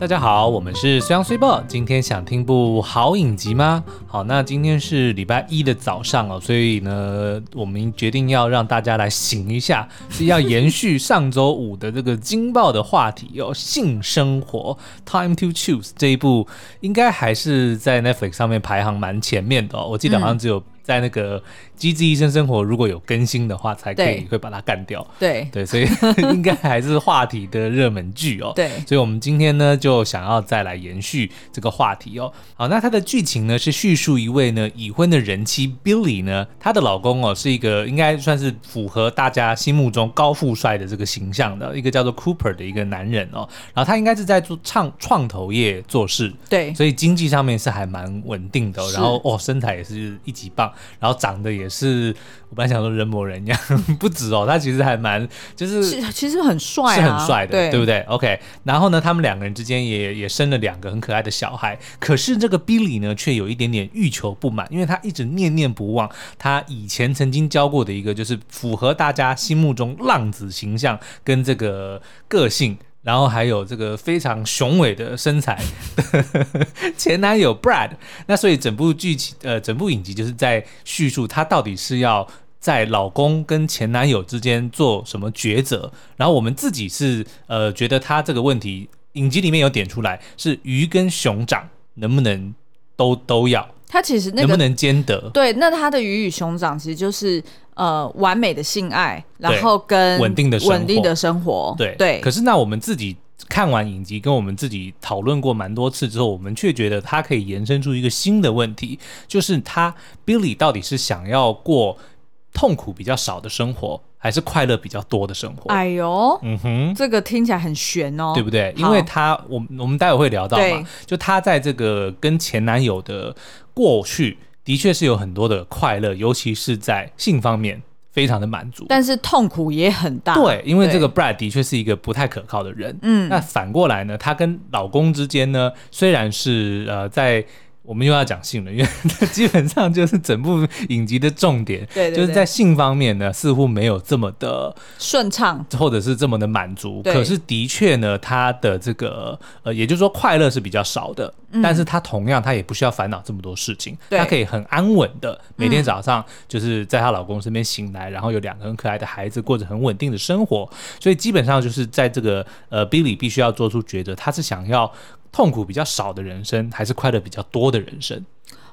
大家好，我们是虽阳虽报。今天想听部好影集吗？好，那今天是礼拜一的早上哦，所以呢，我们决定要让大家来醒一下，是要延续上周五的这个惊爆的话题哦，性生活 Time to Choose 这一部应该还是在 Netflix 上面排行蛮前面的哦，我记得好像只有在那个。《机智医生生活》如果有更新的话，才可以会把它干掉。对对，所以 应该还是话题的热门剧哦。对，所以我们今天呢就想要再来延续这个话题哦。好，那它的剧情呢是叙述一位呢已婚的人妻 Billy 呢，她的老公哦是一个应该算是符合大家心目中高富帅的这个形象的一个叫做 Cooper 的一个男人哦。然后他应该是在做创创投业做事，对，所以经济上面是还蛮稳定的。然后哦，身材也是一级棒，然后长得也。是我本来想说人模人样，不止哦，他其实还蛮就是其实很帅、啊，是很帅的，对，对不对？OK，然后呢，他们两个人之间也也生了两个很可爱的小孩。可是这个 Billy 呢，却有一点点欲求不满，因为他一直念念不忘他以前曾经教过的一个，就是符合大家心目中浪子形象跟这个个性。然后还有这个非常雄伟的身材，前男友 Brad。那所以整部剧情，呃，整部影集就是在叙述她到底是要在老公跟前男友之间做什么抉择。然后我们自己是呃觉得他这个问题，影集里面有点出来，是鱼跟熊掌能不能都都要？他其实那个能不能兼得？对，那他的鱼与熊掌其实就是。呃，完美的性爱，然后跟稳定的稳定的生活，对对。可是那我们自己看完影集，跟我们自己讨论过蛮多次之后，我们却觉得它可以延伸出一个新的问题，就是他 Billy 到底是想要过痛苦比较少的生活，还是快乐比较多的生活？哎呦，嗯哼，这个听起来很悬哦，对不对？因为他，我我们待会会聊到嘛，就他在这个跟前男友的过去。的确是有很多的快乐，尤其是在性方面非常的满足，但是痛苦也很大。对，因为这个 Brad 的确是一个不太可靠的人。嗯，那反过来呢，她跟老公之间呢，虽然是呃在。我们又要讲性了，因为基本上就是整部影集的重点，对，对，对，就是在性方面呢，似乎没有这么的顺畅，或者是这么的满足。可是的确呢，他的这个呃，也就是说快乐是比较少的，嗯、但是他同样他也不需要烦恼这么多事情，他可以很安稳的每天早上就是在她老公身边醒来，嗯、然后有两个很可爱的孩子，过着很稳定的生活。所以基本上就是在这个呃，Billy 必须要做出抉择，他是想要。痛苦比较少的人生，还是快乐比较多的人生？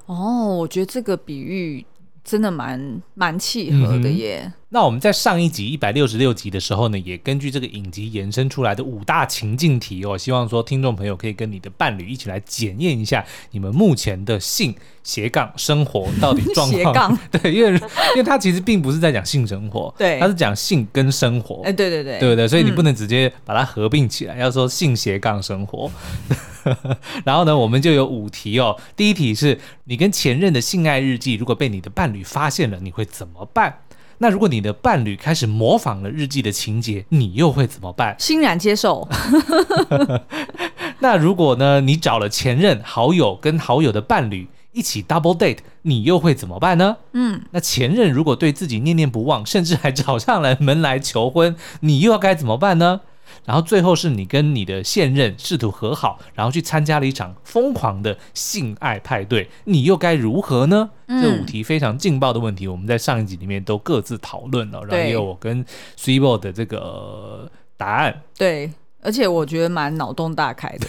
哦，我觉得这个比喻真的蛮蛮契合的耶。嗯那我们在上一集一百六十六集的时候呢，也根据这个影集延伸出来的五大情境题哦，希望说听众朋友可以跟你的伴侣一起来检验一下你们目前的性斜杠生活到底状况。对，因为因为他其实并不是在讲性生活，对，他是讲性跟生活。哎，对对对，对不对？所以你不能直接把它合并起来，嗯、要说性斜杠生活。然后呢，我们就有五题哦。第一题是你跟前任的性爱日记，如果被你的伴侣发现了，你会怎么办？那如果你的伴侣开始模仿了日记的情节，你又会怎么办？欣然接受。那如果呢，你找了前任好友跟好友的伴侣一起 double date，你又会怎么办呢？嗯，那前任如果对自己念念不忘，甚至还找上来门来求婚，你又要该怎么办呢？然后最后是你跟你的现任试图和好，然后去参加了一场疯狂的性爱派对，你又该如何呢？嗯、这五题非常劲爆的问题，我们在上一集里面都各自讨论了，然后也有我跟 Sweebo 的这个答案。对。而且我觉得蛮脑洞大开的。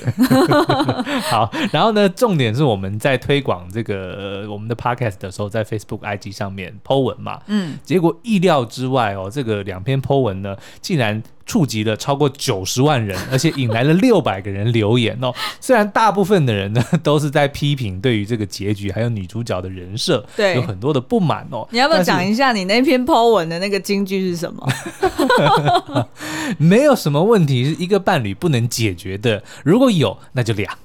好，然后呢，重点是我们在推广这个、呃、我们的 podcast 的时候，在 Facebook IG 上面 po 文嘛，嗯，结果意料之外哦，这个两篇 po 文呢，竟然触及了超过九十万人，而且引来了六百个人留言哦。虽然大部分的人呢都是在批评对于这个结局还有女主角的人设，对，有很多的不满哦。你要不要讲一下你那篇 po 文的那个金句是什么？没有什么问题，是一个伴侣不能解决的。如果有，那就俩。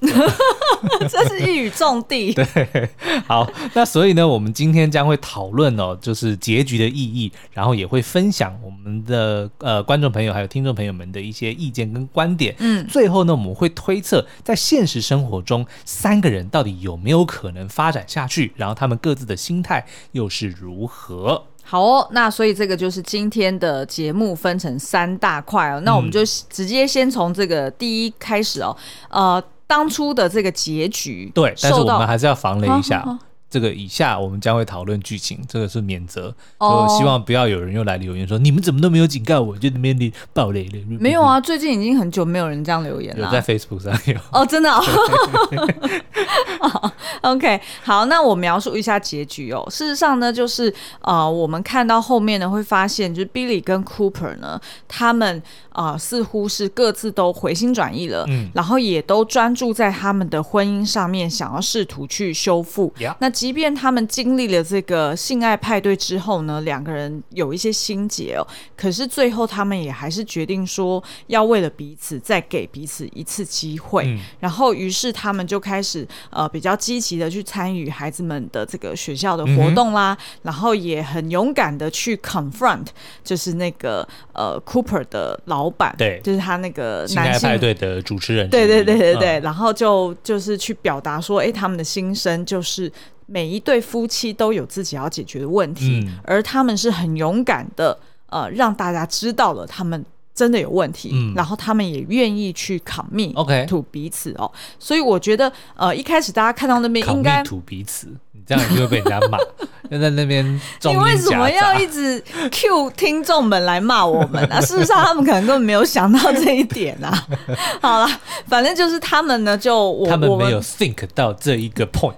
这是一语中的。对，好，那所以呢，我们今天将会讨论哦，就是结局的意义，然后也会分享我们的呃观众朋友还有听众朋友们的一些意见跟观点。嗯，最后呢，我们会推测在现实生活中三个人到底有没有可能发展下去，然后他们各自的心态又是如何。好哦，那所以这个就是今天的节目分成三大块哦。那我们就直接先从这个第一开始哦，呃，当初的这个结局，对，但是我们还是要防雷一下。这个以下我们将会讨论剧情，这个是免责，就希望不要有人又来留言说、oh. 你们怎么都没有警告我，就那边的爆雷了。没有啊，最近已经很久没有人这样留言了，有在 Facebook 上有哦，oh, 真的哦。OK，好，那我描述一下结局哦。事实上呢，就是呃，我们看到后面呢，会发现就是 Billy 跟 Cooper 呢，他们啊、呃，似乎是各自都回心转意了，嗯，然后也都专注在他们的婚姻上面，想要试图去修复。Yeah. 那即便他们经历了这个性爱派对之后呢，两个人有一些心结哦，可是最后他们也还是决定说要为了彼此再给彼此一次机会。嗯、然后，于是他们就开始呃比较积极的去参与孩子们的这个学校的活动啦，嗯、然后也很勇敢的去 confront，就是那个呃 Cooper 的老板，对，就是他那个男性性爱派对的主持人，对对对对对，嗯、然后就就是去表达说，哎，他们的心声就是。每一对夫妻都有自己要解决的问题，嗯、而他们是很勇敢的，呃，让大家知道了他们真的有问题，嗯、然后他们也愿意去 commit OK to 彼此哦。所以我觉得，呃，一开始大家看到那边应该 to 彼此，你这样就会被人家骂，要在那边。你为什么要一直 cue 听众们来骂我们啊？事实上，他们可能根本没有想到这一点啊。好了，反正就是他们呢，就我他们没有 think 到这一个 point。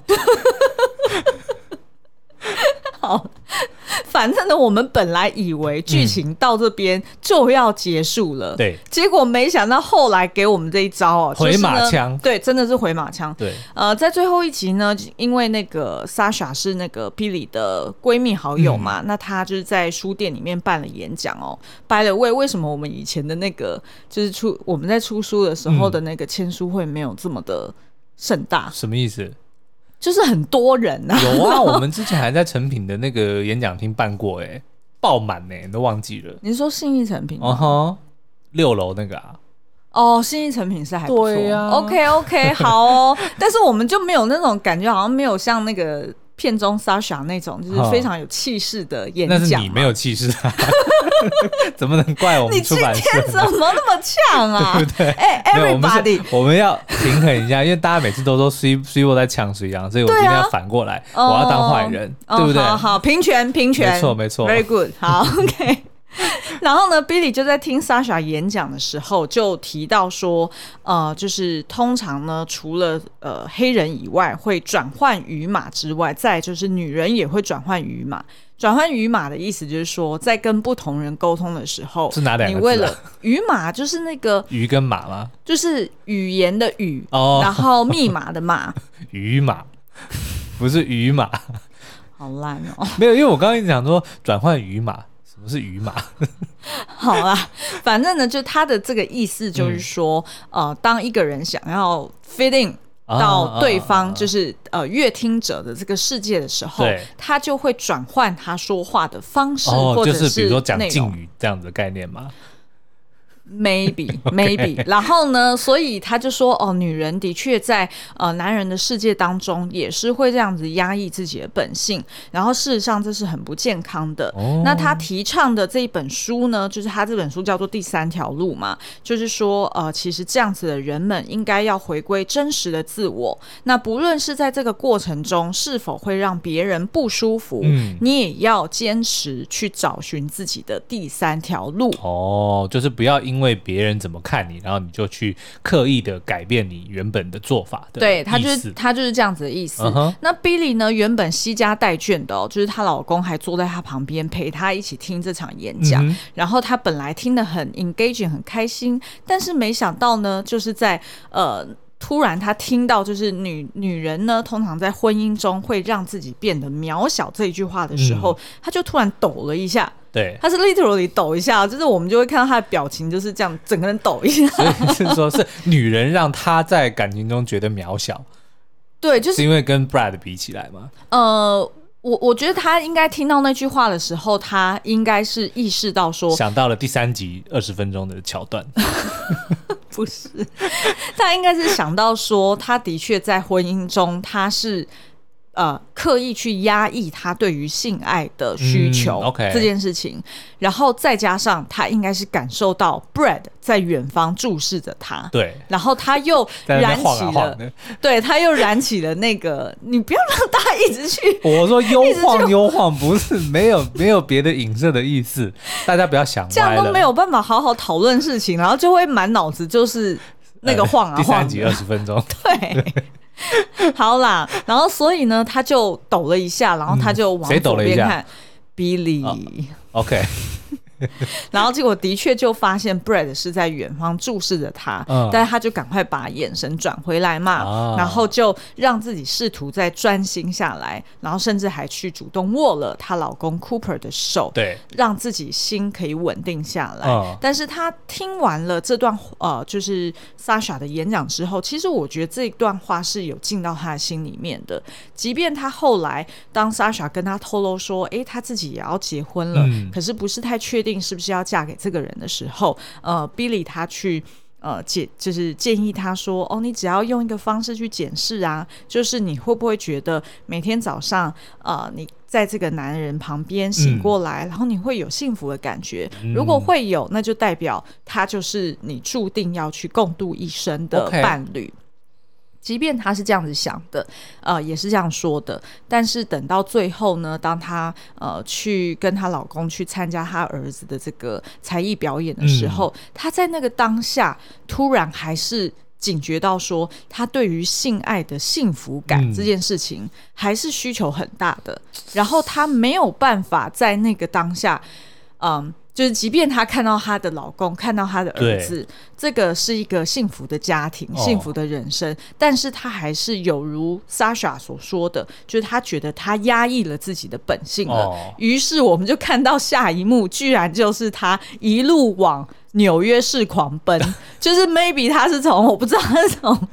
好，反正呢，我们本来以为剧情到这边就要结束了，对、嗯，结果没想到后来给我们这一招哦，回马枪，对，真的是回马枪，对，呃，在最后一集呢，因为那个 Sasha 是那个 Billy 的闺蜜好友嘛，嗯、那她就是在书店里面办了演讲哦，By the way，为什么我们以前的那个就是出我们在出书的时候的那个签书会没有这么的盛大？什么意思？就是很多人呐、啊，有啊，我们之前还在成品的那个演讲厅办过、欸，哎，爆满呢，都忘记了。你说信义成品？哦哈、uh，huh, 六楼那个啊。哦，信义成品是还不错。对呀、啊。OK OK，好哦。但是我们就没有那种感觉，好像没有像那个。片中 Sasha 那种就是非常有气势的演讲，那是你没有气势啊！怎么能怪我们出版社？你今天怎么那么呛啊？对不对？哎，Everybody，我们要平衡一下，因为大家每次都说 C C 我在呛谁一样，所以我今天要反过来，我要当坏人，对不对？好，平权，平权，没错，没错，Very good，好，OK。然后呢，Billy 就在听 Sasha 演讲的时候，就提到说，呃，就是通常呢，除了呃黑人以外会转换语码之外，再就是女人也会转换语码。转换语码的意思就是说，在跟不同人沟通的时候，是哪两个字？你为了语码就是那个鱼跟码吗？就是语言的语哦，然后密码的码。语码不是语码，好烂哦。没有，因为我刚刚讲说转换语码。不是鱼嘛，好啦，反正呢，就他的这个意思就是说，嗯、呃，当一个人想要 fit in 到对方，就是呃乐听者的这个世界的时候，他就会转换他说话的方式，哦、或者是比如说讲敬语这样子的概念吗？Maybe, maybe，然后呢？所以他就说：“哦，女人的确在呃男人的世界当中也是会这样子压抑自己的本性，然后事实上这是很不健康的。哦、那他提倡的这一本书呢，就是他这本书叫做《第三条路》嘛，就是说呃，其实这样子的人们应该要回归真实的自我。那不论是在这个过程中是否会让别人不舒服，嗯，你也要坚持去找寻自己的第三条路。哦，就是不要因因为别人怎么看你，然后你就去刻意的改变你原本的做法的。对，他就是他就是这样子的意思。Uh huh. 那 Billy 呢，原本惜家带眷的哦，就是她老公还坐在她旁边陪她一起听这场演讲。嗯、然后她本来听得很 engaging，很开心，但是没想到呢，就是在呃。突然，他听到就是女女人呢，通常在婚姻中会让自己变得渺小这一句话的时候，嗯、他就突然抖了一下。对，他是 literally 抖一下，就是我们就会看到他的表情就是这样，整个人抖一下。所以是说，是女人让他在感情中觉得渺小。对，就是，是因为跟 Brad 比起来嘛？呃，我我觉得他应该听到那句话的时候，他应该是意识到说，想到了第三集二十分钟的桥段。不是，他应该是想到说，他的确在婚姻中，他是呃，刻意去压抑他对于性爱的需求、这件事情，然后再加上他应该是感受到 Brad 在远方注视着他，对，然后他又燃起了，晃晃对，他又燃起了那个，你不要让他一直去，我说悠晃悠晃不是没有 没有别的影射的意思，大家不要想这样都没有办法好好讨论事情，然后就会满脑子就是那个晃啊晃、呃。第三集二十分钟，对。好啦，然后所以呢，他就抖了一下，然后他就往左边看，Billy，OK。然后结果的确就发现 Brad 是在远方注视着他，嗯、但是他就赶快把眼神转回来嘛，啊、然后就让自己试图再专心下来，然后甚至还去主动握了她老公 Cooper 的手，对，让自己心可以稳定下来。嗯、但是她听完了这段呃，就是 Sasha 的演讲之后，其实我觉得这一段话是有进到她的心里面的，即便她后来当 Sasha 跟她透露说，哎，她自己也要结婚了，嗯、可是不是太确定。是不是要嫁给这个人的时候，呃，Billy 他去呃建，就是建议他说，哦，你只要用一个方式去检视啊，就是你会不会觉得每天早上，呃，你在这个男人旁边醒过来，嗯、然后你会有幸福的感觉？如果会有，那就代表他就是你注定要去共度一生的伴侣。Okay. 即便他是这样子想的，呃，也是这样说的，但是等到最后呢，当她呃去跟她老公去参加她儿子的这个才艺表演的时候，她、嗯、在那个当下突然还是警觉到说，她对于性爱的幸福感这件事情还是需求很大的，嗯、然后她没有办法在那个当下，嗯、呃。就是，即便她看到她的老公，看到她的儿子，这个是一个幸福的家庭，哦、幸福的人生，但是她还是有如 Sasha 所说的，就是她觉得她压抑了自己的本性了。哦、于是我们就看到下一幕，居然就是她一路往纽约市狂奔，就是 maybe 她是从我不知道她是从。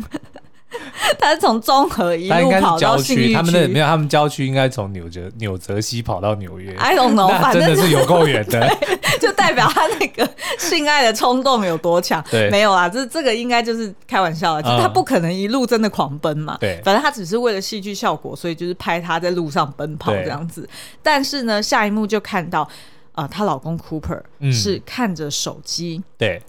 他是从中和一路跑到信义区，他们那没有，他们郊区应该从纽泽纽泽西跑到纽约。I don't know，反正真的是有够远的，就代表他那个 性爱的冲动有多强。对，没有啊，这这个应该就是开玩笑的，就他不可能一路真的狂奔嘛。对，反正他只是为了戏剧效果，所以就是拍他在路上奔跑这样子。但是呢，下一幕就看到啊，她老公 Cooper 是看着手机。对。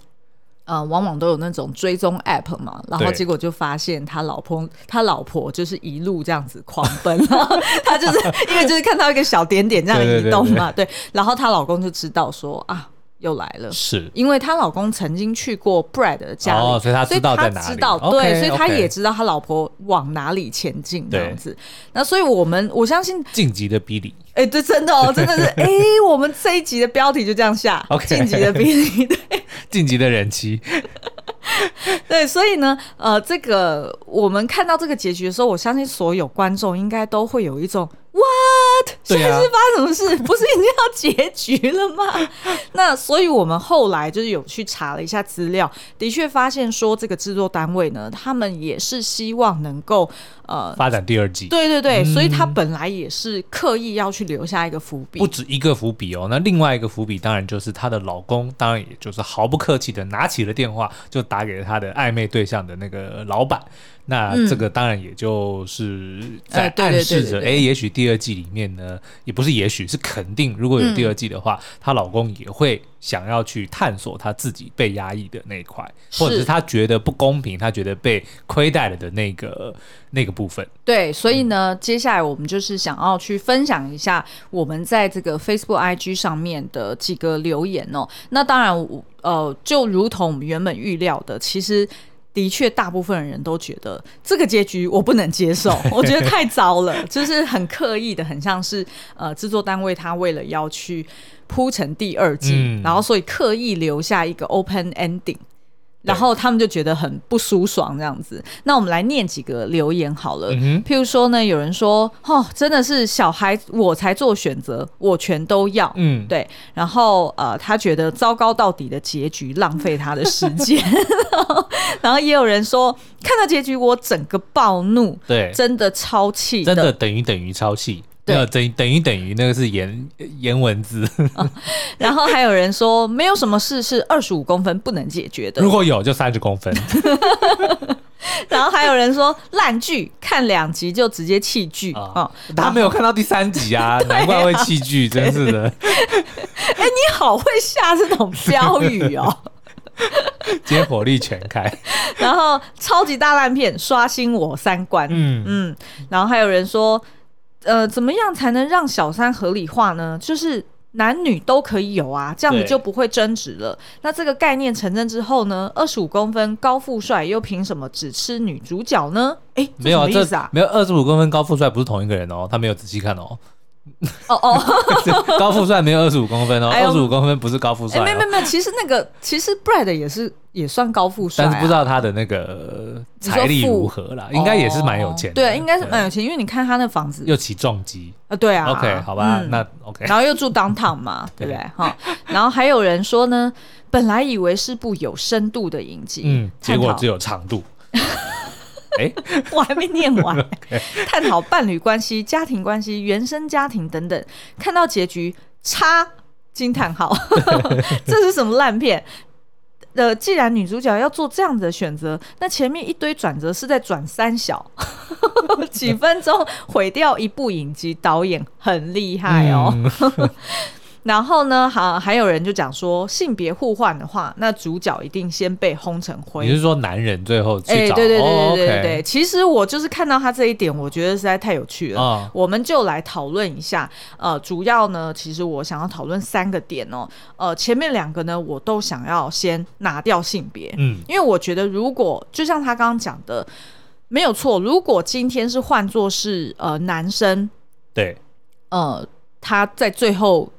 呃，往往都有那种追踪 App 嘛，然后结果就发现他老婆，他老婆就是一路这样子狂奔，然后他就是因为就是看到一个小点点这样移动嘛，对，对，对，对，然后她老公就知道说啊。又来了，是因为她老公曾经去过 Brad 的家里，哦，所以他知道在哪里。知道对所以他也知道他老婆往哪里前进这样子。那所以我们我相信晋级的 Billy，哎，对，真的哦，真的是，哎，我们这一集的标题就这样下，晋级的 Billy，对，晋级的人妻。对，所以呢，呃，这个我们看到这个结局的时候，我相信所有观众应该都会有一种。现在是发生什么事？不是已经要结局了吗？那所以我们后来就是有去查了一下资料，的确发现说这个制作单位呢，他们也是希望能够呃发展第二季。对对对，嗯、所以他本来也是刻意要去留下一个伏笔，不止一个伏笔哦。那另外一个伏笔当然就是她的老公，当然也就是毫不客气的拿起了电话，就打给了他的暧昧对象的那个老板。那这个当然也就是在暗示着，哎，也许第二季里面呢，也不是也许是肯定，如果有第二季的话，她、嗯、老公也会想要去探索他自己被压抑的那一块，或者是他觉得不公平，他觉得被亏待了的那个那个部分。对，所以呢，嗯、接下来我们就是想要去分享一下我们在这个 Facebook、IG 上面的几个留言哦。那当然，呃，就如同我们原本预料的，其实。的确，大部分人都觉得这个结局我不能接受，我觉得太糟了，就是很刻意的，很像是呃制作单位他为了要去铺成第二季，嗯、然后所以刻意留下一个 open ending。然后他们就觉得很不舒爽这样子。那我们来念几个留言好了。嗯、譬如说呢，有人说：“哦，真的是小孩我才做选择，我全都要。”嗯，对。然后呃，他觉得糟糕到底的结局浪费他的时间。然后也有人说，看到结局我整个暴怒，对，真的超气，真的等于等于超气。对，等于等于等于那个是颜颜文字、哦，然后还有人说没有什么事是二十五公分不能解决的，如果有就三十公分。然后还有人说烂剧，看两集就直接弃剧啊！他没有看到第三集啊，难怪会弃剧，真是的。哎，你好会下这种标语哦！今天火力全开。然后超级大烂片刷新我三观，嗯嗯。然后还有人说，呃，怎么样才能让小三合理化呢？就是。男女都可以有啊，这样子就不会争执了。那这个概念成真之后呢？二十五公分高富帅又凭什么只吃女主角呢？哎，没有啊，这没有二十五公分高富帅不是同一个人哦，他没有仔细看哦。哦哦，高富帅没有二十五公分哦，二十五公分不是高富帅。没有没有没有，其实那个其实 Brad 也是也算高富帅，但是不知道他的那个财力如何啦，应该也是蛮有钱的。对，应该是蛮有钱，因为你看他那房子又起重机啊，对啊。OK，好吧，那 OK，然后又住 downtown 嘛，对不对？哈，然后还有人说呢，本来以为是部有深度的影集，嗯，结果只有长度。哎，我还没念完。探讨伴侣关系、家庭关系、原生家庭等等，看到结局，叉惊叹号，这是什么烂片？呃，既然女主角要做这样的选择，那前面一堆转折是在转三小，几分钟毁掉一部影集，导演很厉害哦。嗯然后呢，好还有人就讲说，性别互换的话，那主角一定先被轰成灰。你是说男人最后去找？哎，对对对对对对对。Oh, okay. 其实我就是看到他这一点，我觉得实在太有趣了。Oh. 我们就来讨论一下。呃，主要呢，其实我想要讨论三个点哦。呃，前面两个呢，我都想要先拿掉性别。嗯，因为我觉得，如果就像他刚刚讲的，没有错。如果今天是换作是呃男生，对，呃，他在最后。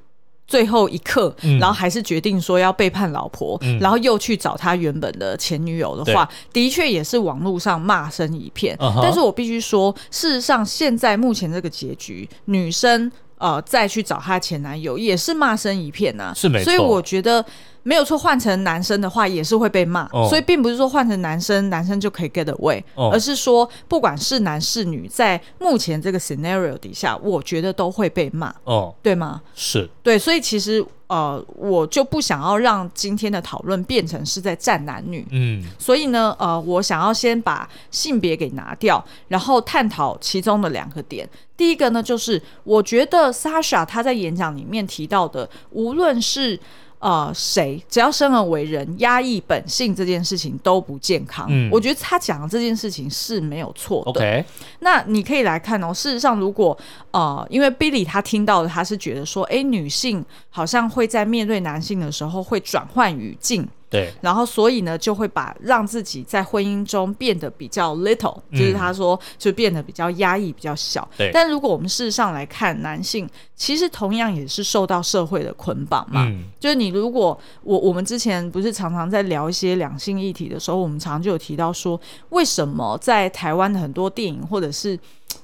最后一刻，然后还是决定说要背叛老婆，嗯、然后又去找他原本的前女友的话，的确也是网络上骂声一片。Uh huh、但是我必须说，事实上现在目前这个结局，女生呃再去找她前男友也是骂声一片呐、啊，是没错。所以我觉得。没有错，换成男生的话也是会被骂，哦、所以并不是说换成男生，男生就可以 get away，、哦、而是说不管是男是女，在目前这个 scenario 底下，我觉得都会被骂，哦，对吗？是，对，所以其实呃，我就不想要让今天的讨论变成是在站男女，嗯，所以呢，呃，我想要先把性别给拿掉，然后探讨其中的两个点。第一个呢，就是我觉得 Sasha 他在演讲里面提到的，无论是呃，谁只要生而为人，压抑本性这件事情都不健康。嗯，我觉得他讲的这件事情是没有错的。OK，那你可以来看哦。事实上，如果呃，因为 Billy 他听到的，他是觉得说，哎，女性好像会在面对男性的时候会转换语境。对，然后所以呢，就会把让自己在婚姻中变得比较 little，就是他说就变得比较压抑、比较小。对，但如果我们事实上来看，男性其实同样也是受到社会的捆绑嘛。嗯，就是你如果我我们之前不是常常在聊一些两性议题的时候，我们常常就有提到说，为什么在台湾的很多电影或者是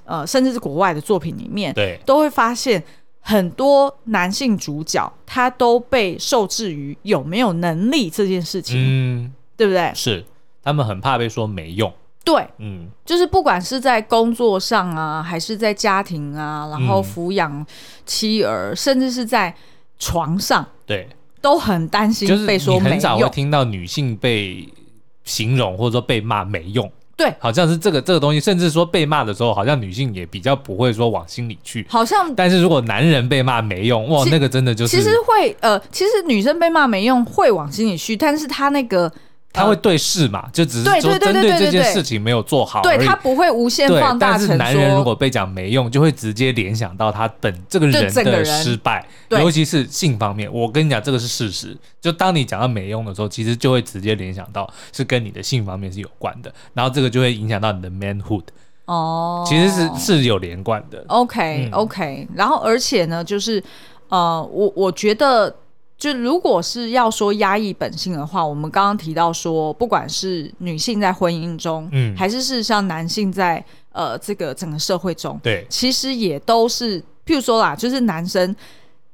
呃甚至是国外的作品里面，对，都会发现。很多男性主角他都被受制于有没有能力这件事情，嗯，对不对？是，他们很怕被说没用。对，嗯，就是不管是在工作上啊，还是在家庭啊，然后抚养妻儿，嗯、甚至是在床上，对，都很担心被说没用。很少会听到女性被形容或者说被骂没用。对，好像是这个这个东西，甚至说被骂的时候，好像女性也比较不会说往心里去。好像，但是如果男人被骂没用，哇，那个真的就是其实会呃，其实女生被骂没用会往心里去，但是她那个。他会对视嘛？就只是说针对这件事情没有做好，对他不会无限放大。但是男人如果被讲没用，就会直接联想到他本这个人的失败，尤其是性方面。我跟你讲，这个是事实。就当你讲到没用的时候，其实就会直接联想到是跟你的性方面是有关的，然后这个就会影响到你的 manhood。哦，其实是是有连贯的。OK OK，然后而且呢，就是呃，我我觉得。就如果是要说压抑本性的话，我们刚刚提到说，不管是女性在婚姻中，嗯，还是事实上男性在呃这个整个社会中，对，其实也都是，譬如说啦，就是男生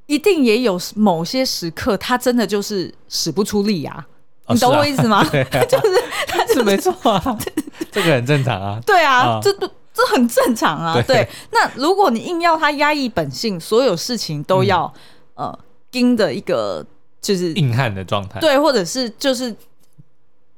一定也有某些时刻，他真的就是使不出力啊，哦、你懂我意思吗？是啊、就是他就是没错啊，这个很正常啊，对啊，这这、哦、这很正常啊，对，对。那如果你硬要他压抑本性，所有事情都要、嗯、呃。的一个就是硬汉的状态，对，或者是就是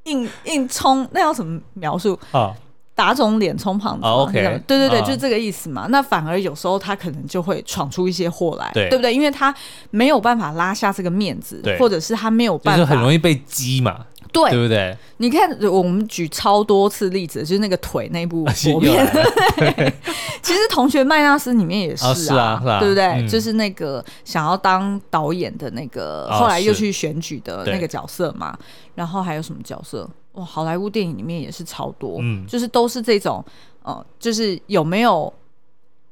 硬硬冲，那要怎么描述啊？打肿脸充胖子，OK，对对对，就是这个意思嘛。那反而有时候他可能就会闯出一些祸来，对不对？因为他没有办法拉下这个面子，或者是他没有办法，就是很容易被激嘛。对，对不对？你看，我们举超多次例子，就是那个腿那部国片。其实《同学麦纳斯》里面也是啊，是啊，是啊，对不对？嗯、就是那个想要当导演的那个，后来又去选举的那个角色嘛。然后还有什么角色？哇，好莱坞电影里面也是超多，嗯，就是都是这种，呃，就是有没有？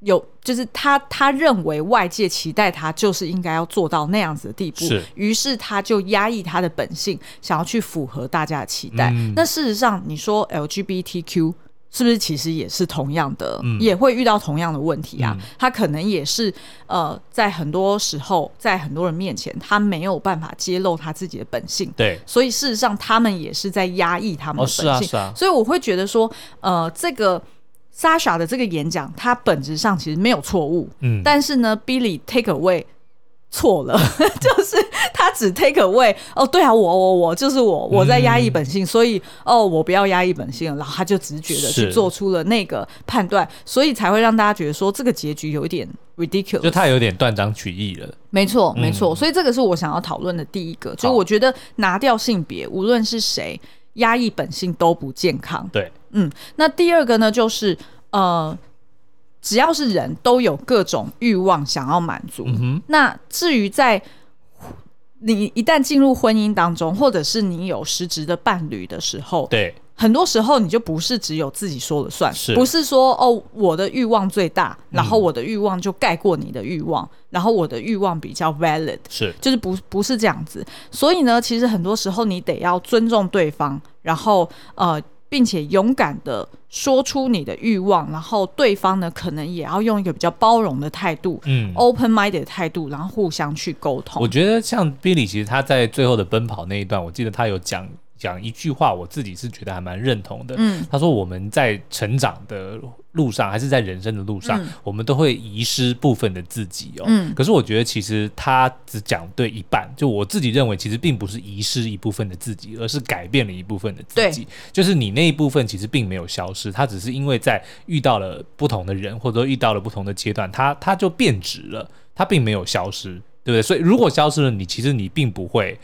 有，就是他他认为外界期待他就是应该要做到那样子的地步，是，于是他就压抑他的本性，想要去符合大家的期待。嗯、那事实上，你说 LGBTQ 是不是其实也是同样的，嗯、也会遇到同样的问题啊？嗯、他可能也是呃，在很多时候，在很多人面前，他没有办法揭露他自己的本性。对，所以事实上，他们也是在压抑他们的本性。哦、是啊，是啊。所以我会觉得说，呃，这个。Sasha 的这个演讲，它本质上其实没有错误，嗯，但是呢，Billy take away 错了，就是他只 take away，哦，对啊，我我我就是我，我在压抑本性，嗯、所以哦，我不要压抑本性，然后他就直觉的去做出了那个判断，所以才会让大家觉得说这个结局有一点 ridiculous，就他有点断章取义了。没错，没错，所以这个是我想要讨论的第一个，就我觉得拿掉性别，无论是谁。压抑本性都不健康。对，嗯，那第二个呢，就是呃，只要是人都有各种欲望想要满足。嗯哼。那至于在你一旦进入婚姻当中，或者是你有实质的伴侣的时候，对。很多时候，你就不是只有自己说了算，是不是说哦，我的欲望最大，然后我的欲望就盖过你的欲望，嗯、然后我的欲望比较 valid，是就是不不是这样子。所以呢，其实很多时候你得要尊重对方，然后呃，并且勇敢的说出你的欲望，然后对方呢，可能也要用一个比较包容的态度，嗯，open minded 的态度，然后互相去沟通。我觉得像 Billy，其实他在最后的奔跑那一段，我记得他有讲。讲一句话，我自己是觉得还蛮认同的。嗯，他说我们在成长的路上，还是在人生的路上，嗯、我们都会遗失部分的自己哦。嗯，可是我觉得其实他只讲对一半。就我自己认为，其实并不是遗失一部分的自己，而是改变了一部分的自己。就是你那一部分其实并没有消失，它只是因为在遇到了不同的人，或者说遇到了不同的阶段，它它就变质了，它并没有消失，对不对？所以如果消失了，你其实你并不会。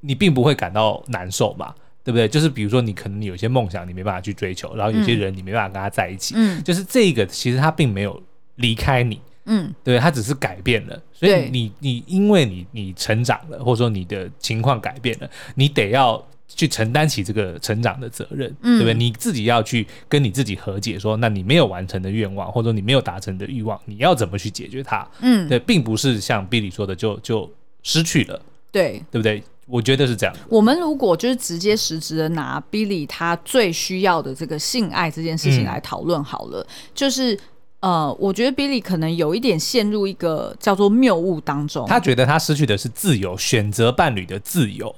你并不会感到难受嘛，对不对？就是比如说，你可能有些梦想你没办法去追求，然后有些人你没办法跟他在一起，嗯，就是这个其实他并没有离开你，嗯，对，他只是改变了，所以你你因为你你成长了，或者说你的情况改变了，你得要去承担起这个成长的责任，嗯，对不对？你自己要去跟你自己和解，说那你没有完成的愿望，或者说你没有达成的欲望，你要怎么去解决它？嗯，对，并不是像 Billy 说的就就失去了，对，对不对？我觉得是这样。我们如果就是直接实质的拿 Billy 他最需要的这个性爱这件事情来讨论好了，嗯、就是呃，我觉得 Billy 可能有一点陷入一个叫做谬误当中。他觉得他失去的是自由，选择伴侣的自由。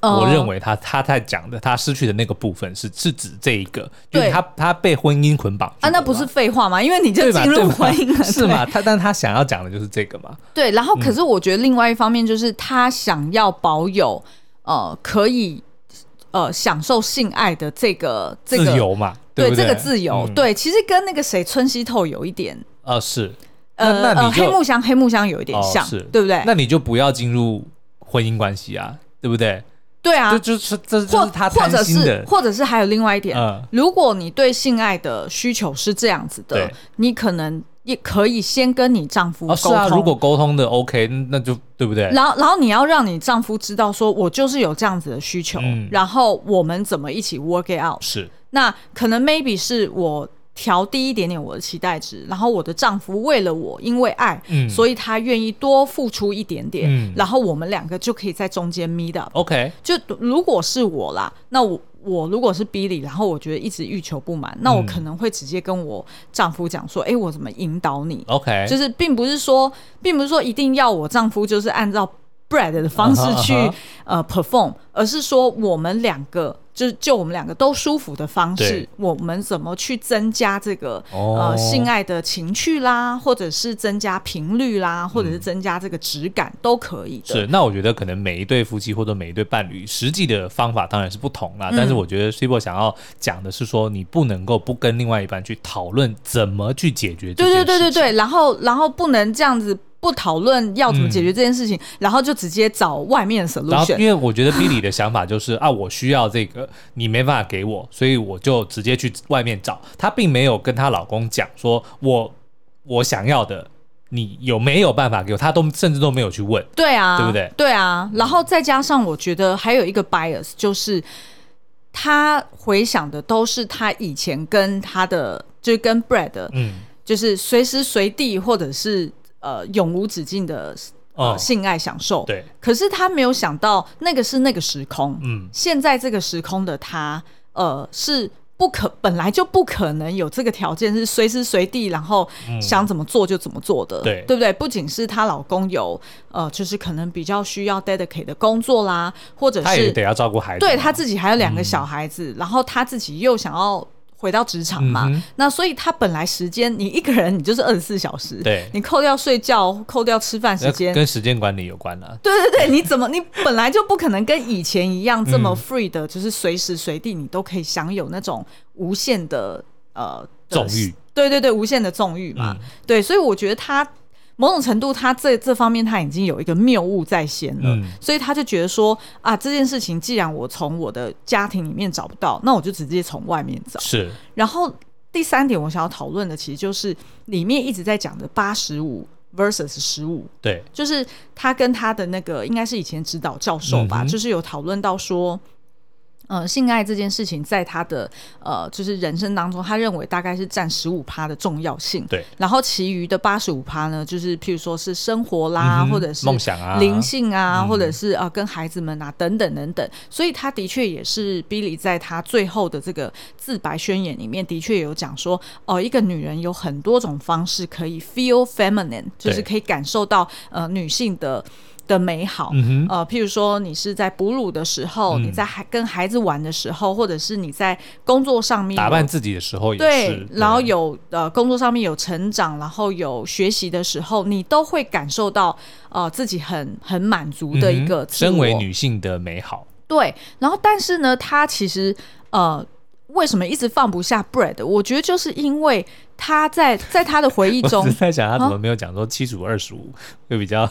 我认为他他在讲的他失去的那个部分是是指这一个，对他他被婚姻捆绑啊，那不是废话吗？因为你就进入婚姻了，是吗？他但他想要讲的就是这个嘛。对，然后可是我觉得另外一方面就是他想要保有呃可以呃享受性爱的这个这个自由嘛，对这个自由，对，其实跟那个谁春熙透有一点呃是呃呃黑木香黑木香有一点像，是对不对？那你就不要进入婚姻关系啊，对不对？对啊，就就是这就是他或者是，或者是还有另外一点，嗯、如果你对性爱的需求是这样子的，你可能也可以先跟你丈夫沟通。哦、是啊，如果沟通的 OK，那就对不对？然后，然后你要让你丈夫知道，说我就是有这样子的需求，嗯、然后我们怎么一起 work it out？是，那可能 maybe 是我。调低一点点我的期待值，然后我的丈夫为了我，因为爱，嗯、所以他愿意多付出一点点，嗯、然后我们两个就可以在中间 meet up。OK，就如果是我啦，那我我如果是 Billy，然后我觉得一直欲求不满，那我可能会直接跟我丈夫讲说，哎、嗯，我怎么引导你？OK，就是并不是说，并不是说一定要我丈夫就是按照 Brad 的方式去、uh huh, uh huh. 呃 perform，而是说我们两个。就就我们两个都舒服的方式，我们怎么去增加这个、哦、呃性爱的情趣啦，或者是增加频率啦，或者是增加这个质感、嗯、都可以的。是，那我觉得可能每一对夫妻或者每一对伴侣，实际的方法当然是不同啦。嗯、但是我觉得 Cibo 想要讲的是说，你不能够不跟另外一半去讨论怎么去解决这件事情。对对对对对，然后然后不能这样子。不讨论要怎么解决这件事情，嗯、然后就直接找外面的 solution。因为我觉得 Billy 的想法就是啊，我需要这个，你没办法给我，所以我就直接去外面找。她并没有跟她老公讲说，我我想要的，你有没有办法给我？她都甚至都没有去问。对啊，对不对？对啊。然后再加上，我觉得还有一个 bias，就是她回想的都是她以前跟她的，就是跟 Brad，嗯，就是随时随地或者是。呃，永无止境的呃、哦、性爱享受，对。可是他没有想到，那个是那个时空，嗯。现在这个时空的他，呃，是不可本来就不可能有这个条件，是随时随地，然后想怎么做就怎么做的，对、嗯，对不对？不仅是她老公有呃，就是可能比较需要 dedicate 的工作啦，或者是他也得要照顾孩子，对他自己还有两个小孩子，嗯、然后他自己又想要。回到职场嘛、嗯，那所以他本来时间，你一个人你就是二十四小时，对，你扣掉睡觉，扣掉吃饭时间，跟时间管理有关了。对对对，你怎么你本来就不可能跟以前一样这么 free 的，嗯、就是随时随地你都可以享有那种无限的呃纵欲，对对对，无限的纵欲嘛、嗯，对，所以我觉得他。某种程度，他这这方面他已经有一个谬误在先了、嗯，所以他就觉得说啊，这件事情既然我从我的家庭里面找不到，那我就直接从外面找。是。然后第三点，我想要讨论的其实就是里面一直在讲的八十五 versus 十五，对，就是他跟他的那个应该是以前指导教授吧，嗯、就是有讨论到说。呃，性爱这件事情，在他的呃，就是人生当中，他认为大概是占十五趴的重要性。对。然后其余的八十五趴呢，就是譬如说是生活啦，嗯、或者是梦想啊、灵性啊，嗯、或者是啊、呃，跟孩子们啊等等等等。所以他的确也是 Billy 在他最后的这个自白宣言里面，的确有讲说，哦、呃，一个女人有很多种方式可以 feel feminine，就是可以感受到呃女性的。的美好，嗯，呃，譬如说你是在哺乳的时候，嗯，你在孩跟孩子玩的时候，或者是你在工作上面打扮自己的时候也是，对，对，然后有呃工作上面有成长，然后有学习的时候，你都会感受到呃自己很很满足的一个身为女性的美好。对，然后但是呢，它其实呃为什么一直放不下 bread？我觉得就是因为他在在他的回忆中，我在想他怎么没有讲说七十五二十五会比较。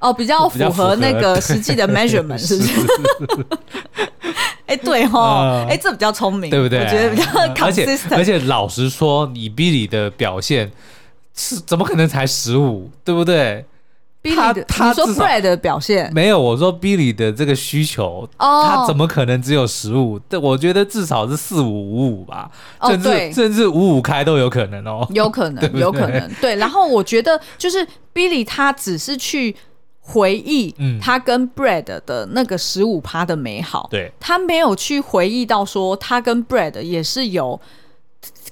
哦，比较符合那个实际的 measurement 是不是？哎、欸，对哈，哎、欸，这比较聪明，对不对？我觉得比较 consistent。而且老实说，你 Billy 的表现是怎么可能才十五，对不对？Billy 的，他说 Brad 的表现没有，我说 Billy 的这个需求，哦、他怎么可能只有十五？对，我觉得至少是四五五五吧，哦、甚至对甚至五五开都有可能哦，有可能，对对有可能。对，然后我觉得就是 Billy 他只是去。回忆他跟 Brad 的那个十五趴的美好，对、嗯，他没有去回忆到说他跟 Brad 也是有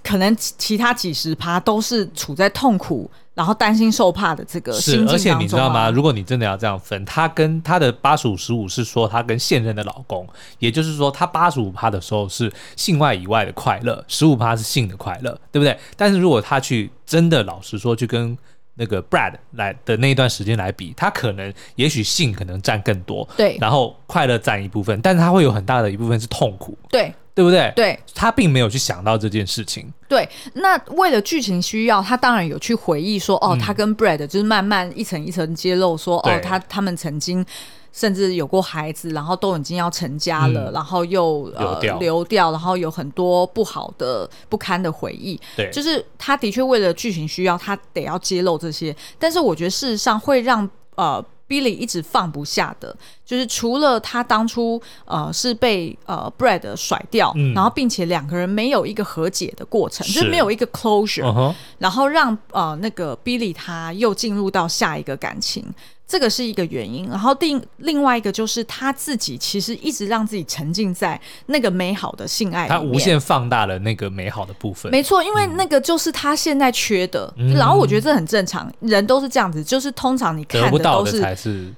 可能其他几十趴都是处在痛苦，然后担心受怕的这个心境当中、啊、而且你知道吗？如果你真的要这样分，他跟他的八十五十五是说他跟现任的老公，也就是说他八十五趴的时候是性外以外的快乐，十五趴是性的快乐，对不对？但是如果他去真的老实说去跟那个 Brad 来的那一段时间来比，他可能也许性可能占更多，对，然后快乐占一部分，但是他会有很大的一部分是痛苦，对，对不对？对，他并没有去想到这件事情。对，那为了剧情需要，他当然有去回忆说，哦，他跟 Brad 就是慢慢一层一层揭露说，哦，他他们曾经。甚至有过孩子，然后都已经要成家了，嗯、然后又呃流掉，流掉，然后有很多不好的不堪的回忆。对，就是他的确为了剧情需要，他得要揭露这些。但是我觉得事实上会让呃 Billy 一直放不下的，就是除了他当初呃是被呃 Brad 甩掉，嗯，然后并且两个人没有一个和解的过程，就是没有一个 closure，嗯、然后让呃那个 Billy 他又进入到下一个感情。这个是一个原因，然后另另外一个就是他自己其实一直让自己沉浸在那个美好的性爱里面，他无限放大了那个美好的部分。没错，因为那个就是他现在缺的。嗯、然后我觉得这很正常，人都是这样子，就是通常你看的都是得不到的才是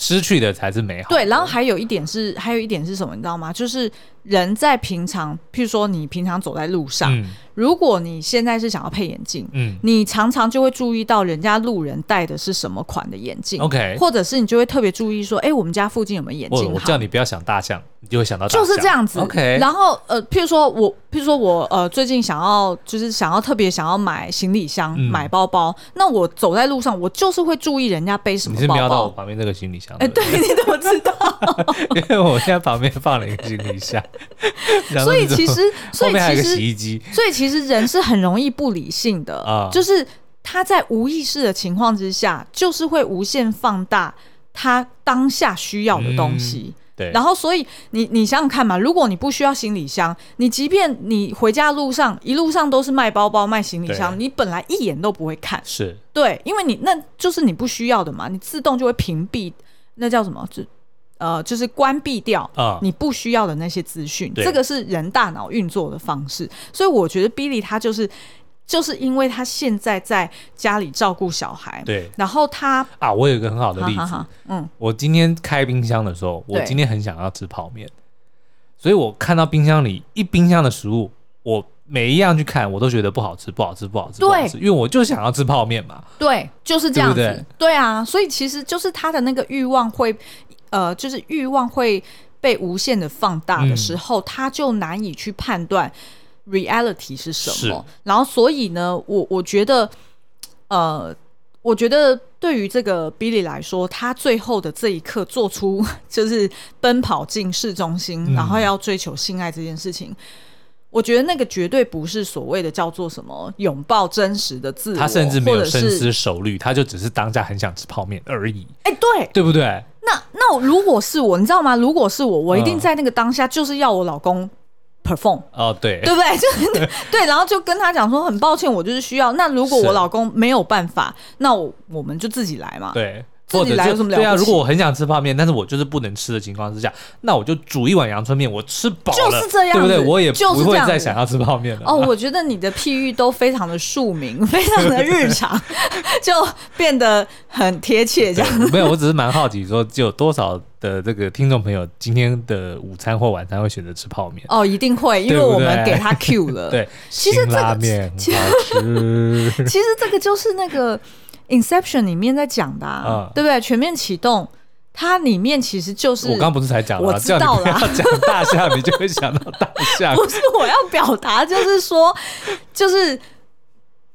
失去的才是美好。对，然后还有一点是，还有一点是什么，你知道吗？就是人在平常，譬如说你平常走在路上。嗯如果你现在是想要配眼镜，嗯，你常常就会注意到人家路人戴的是什么款的眼镜，OK，或者是你就会特别注意说，哎，我们家附近有没有眼镜？我叫你不要想大象，你就会想到大象，就是这样子，OK。然后呃，譬如说我，譬如说我呃，最近想要就是想要特别想要买行李箱、嗯、买包包，那我走在路上，我就是会注意人家背什么包包。你是瞄到我旁边那个行李箱？哎，对，你怎么知道？因为我现在旁边放了一个行李箱，所以其实，所以其实所以其实人是很容易。不理性的，啊、就是他在无意识的情况之下，就是会无限放大他当下需要的东西。嗯、对，然后所以你你想想看嘛，如果你不需要行李箱，你即便你回家路上一路上都是卖包包、卖行李箱，你本来一眼都不会看，是对，因为你那就是你不需要的嘛，你自动就会屏蔽，那叫什么？就呃，就是关闭掉啊。你不需要的那些资讯，啊、这个是人大脑运作的方式。所以我觉得 Billy 他就是，就是因为他现在在家里照顾小孩，对，然后他啊，我有一个很好的例子，嗯，我今天开冰箱的时候，我今天很想要吃泡面，所以我看到冰箱里一冰箱的食物，我每一样去看，我都觉得不好吃，不好吃，不好吃，对不好吃，因为我就想要吃泡面嘛，对，就是这样子，对啊，所以其实就是他的那个欲望会。呃，就是欲望会被无限的放大的时候，嗯、他就难以去判断 reality 是什么。然后，所以呢，我我觉得，呃，我觉得对于这个 Billy 来说，他最后的这一刻做出 就是奔跑进市中心，嗯、然后要追求性爱这件事情。我觉得那个绝对不是所谓的叫做什么拥抱真实的自我，他甚至没有深思熟虑，他就只是当下很想吃泡面而已。哎，对，对不对？那那如果是我，你知道吗？如果是我，我一定在那个当下就是要我老公 perform。哦，对，对不对？就对，然后就跟他讲说，很抱歉，我就是需要。那如果我老公没有办法，那我我们就自己来嘛。对。或者就对啊，如果我很想吃泡面，但是我就是不能吃的情况之下，那我就煮一碗阳春面，我吃饱了，就是这样，对不对？我也不会再想要吃泡面了。哦，我觉得你的譬喻都非常的庶民，非常的日常，就变得很贴切。这样没有，我只是蛮好奇，说就有多少的这个听众朋友今天的午餐或晚餐会选择吃泡面？哦，一定会，因为我们给他 Q 了。对，其实这个其实其实这个就是那个。Inception 里面在讲的，啊，嗯、对不对？全面启动，它里面其实就是我刚刚不是才讲了，我知道了。讲大象，你就会想到大象。不是我要表达，就是说，就是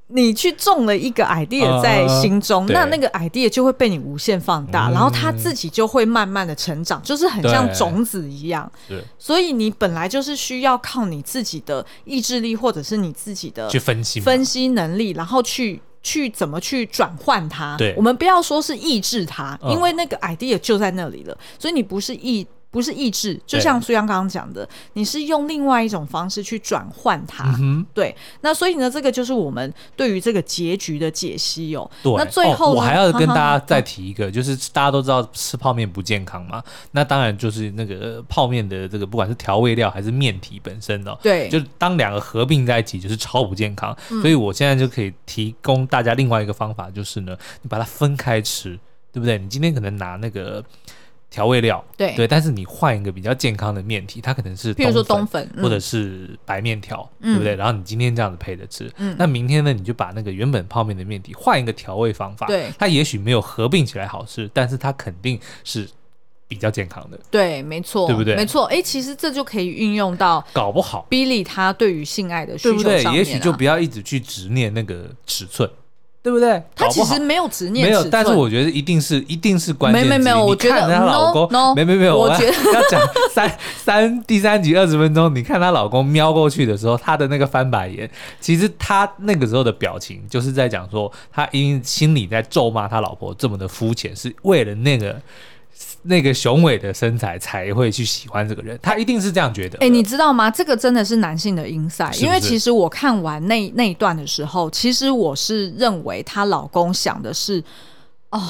你去种了一个 idea 在心中，嗯、那那个 idea 就会被你无限放大，嗯、然后它自己就会慢慢的成长，就是很像种子一样。对所以你本来就是需要靠你自己的意志力，或者是你自己的去分析分析能力，然后去。去怎么去转换它？对，我们不要说是抑制它，因为那个 idea 就在那里了，所以你不是抑。不是意志，就像苏阳刚刚讲的，你是用另外一种方式去转换它。嗯、对，那所以呢，这个就是我们对于这个结局的解析哦。对，那最后、哦、我还要跟大家再提一个，就是大家都知道吃泡面不健康嘛，那当然就是那个泡面的这个不管是调味料还是面体本身哦，对，就当两个合并在一起就是超不健康。嗯、所以我现在就可以提供大家另外一个方法，就是呢，你把它分开吃，对不对？你今天可能拿那个。调味料。对。对，但是你换一个比较健康的面体，它可能是，比如说冬粉或者是白面条，嗯、对不对？然后你今天这样子配着吃，嗯、那明天呢，你就把那个原本泡面的面体换一个调味方法，对，它也许没有合并起来好吃，但是它肯定是比较健康的，对，没错，对不对？没错，哎，其实这就可以运用到，搞不好。Billy 他对于性爱的需求上面、啊、对不对？也许就不要一直去执念那个尺寸。对不对？他其实没有执念，没有，但是我觉得一定是一定是关键。没没没有，我觉得她老公没没没有，我觉得 要讲三 三第三集二十分钟，你看她老公瞄过去的时候，她的那个翻白眼，其实她那个时候的表情就是在讲说，他因心里在咒骂他老婆这么的肤浅，是为了那个。那个雄伟的身材才会去喜欢这个人，他一定是这样觉得。哎、欸，你知道吗？这个真的是男性的 insight，因为其实我看完那那一段的时候，其实我是认为她老公想的是，哦，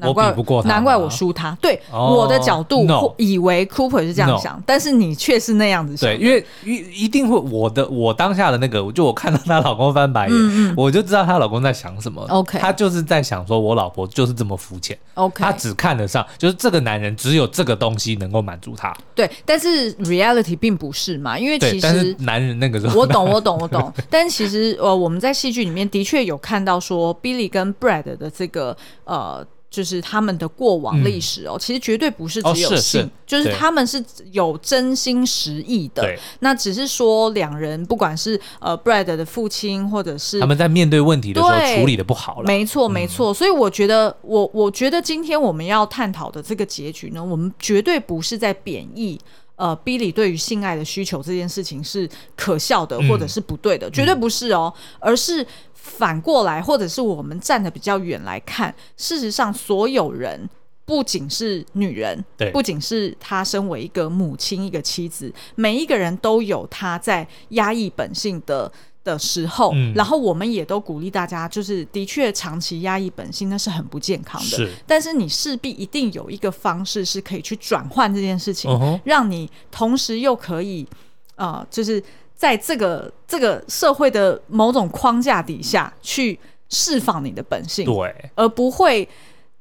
难怪我比不过他，难怪我输他。对、哦、我的角度 no, 以为 Cooper 是这样想，no, 但是你却是那样子想。对，因为一一定会我的我当下的那个，就我看到她老公翻白眼，嗯嗯我就知道她老公在想什么。OK，他就是在想说，我老婆就是这么肤浅。OK，他只看得上，就是这个男人只有这个东西能够满足他。对，但是 reality 并不是嘛，因为其实男人那个时候，我懂，我懂，我懂。但其实呃，我们在戏剧里面的确有看到说，Billy 跟 Brad 的这个呃。就是他们的过往历史哦，嗯、其实绝对不是只有性，哦、是是就是他们是有真心实意的。那只是说两人不管是呃 Brad 的父亲，或者是他们在面对问题的时候处理的不好了。没错，没错。嗯、所以我觉得，我我觉得今天我们要探讨的这个结局呢，我们绝对不是在贬义呃 Billy 对于性爱的需求这件事情是可笑的，或者是不对的，嗯、绝对不是哦，而是。反过来，或者是我们站得比较远来看，事实上，所有人不仅是女人，对，不仅是她身为一个母亲、一个妻子，每一个人都有她在压抑本性的的时候。嗯，然后我们也都鼓励大家，就是的确长期压抑本性那是很不健康的。是，但是你势必一定有一个方式是可以去转换这件事情，嗯，让你同时又可以，呃，就是。在这个这个社会的某种框架底下去释放你的本性，对，而不会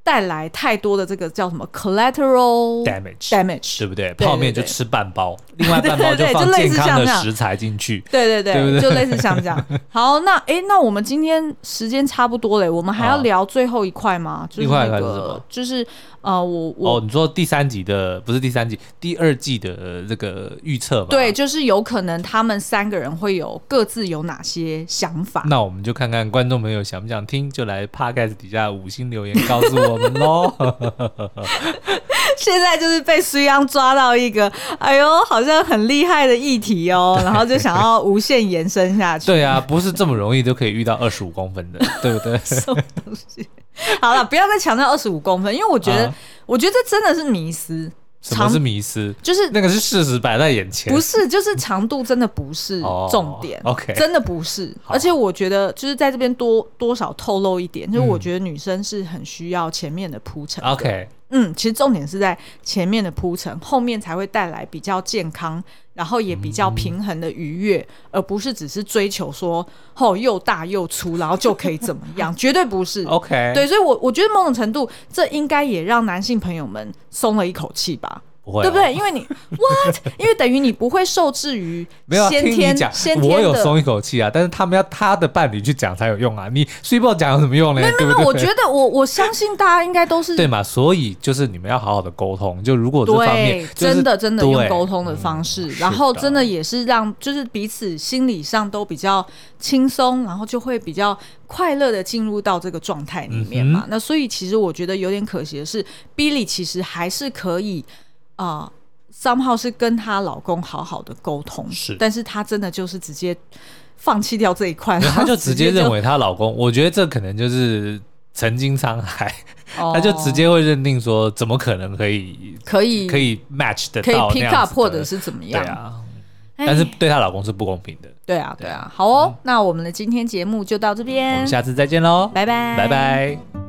带来太多的这个叫什么 collateral damage damage，对不对？泡面就吃半包，另外半包就放 健康的食材进去，对对对，就类似像这样。好，那哎，那我们今天时间差不多嘞，我们还要聊最后一块吗？就是那个，就是。呃，我我哦，你说第三集的不是第三集，第二季的这个预测吧？对，就是有可能他们三个人会有各自有哪些想法。那我们就看看观众朋友想不想听，就来 Podcast 底下五星留言告诉我们喽。现在就是被苏央抓到一个，哎呦，好像很厉害的议题哦，然后就想要无限延伸下去。对啊，不是这么容易就可以遇到二十五公分的，对不对？什么东西？好了，不要再强调二十五公分，因为我觉得，啊、我觉得这真的是迷思。什么是迷思？就是那个是事实摆在眼前。不是，就是长度真的不是重点。哦、OK，真的不是。而且我觉得，就是在这边多多少透露一点，就是我觉得女生是很需要前面的铺陈。OK，嗯，其实重点是在前面的铺陈，后面才会带来比较健康。然后也比较平衡的愉悦，嗯、而不是只是追求说哦又大又粗，然后就可以怎么样？绝对不是。OK，对，所以我，我我觉得某种程度，这应该也让男性朋友们松了一口气吧。不对不对？因为你 what？因为等于你不会受制于 先天先天我有松一口气啊，但是他们要他的伴侣去讲才有用啊。你睡报讲有什么用呢？没有没有，我觉得我我相信大家应该都是对嘛。所以就是你们要好好的沟通。就如果这方面真的真的用沟通的方式，然后真的也是让就是彼此心理上都比较轻松，然后就会比较快乐的进入到这个状态里面嘛。那所以其实我觉得有点可惜的是，Billy 其实还是可以。啊，somehow 是跟她老公好好的沟通，是，但是她真的就是直接放弃掉这一块，她 就直接认为她老公，我觉得这可能就是曾经沧海，她就直接会认定说，怎么可能可以可以可以 match 的，可以 pick up 或者是怎么样？对啊，但是对她老公是不公平的。对啊，对啊，好哦，那我们的今天节目就到这边，我们下次再见喽，拜拜，拜拜。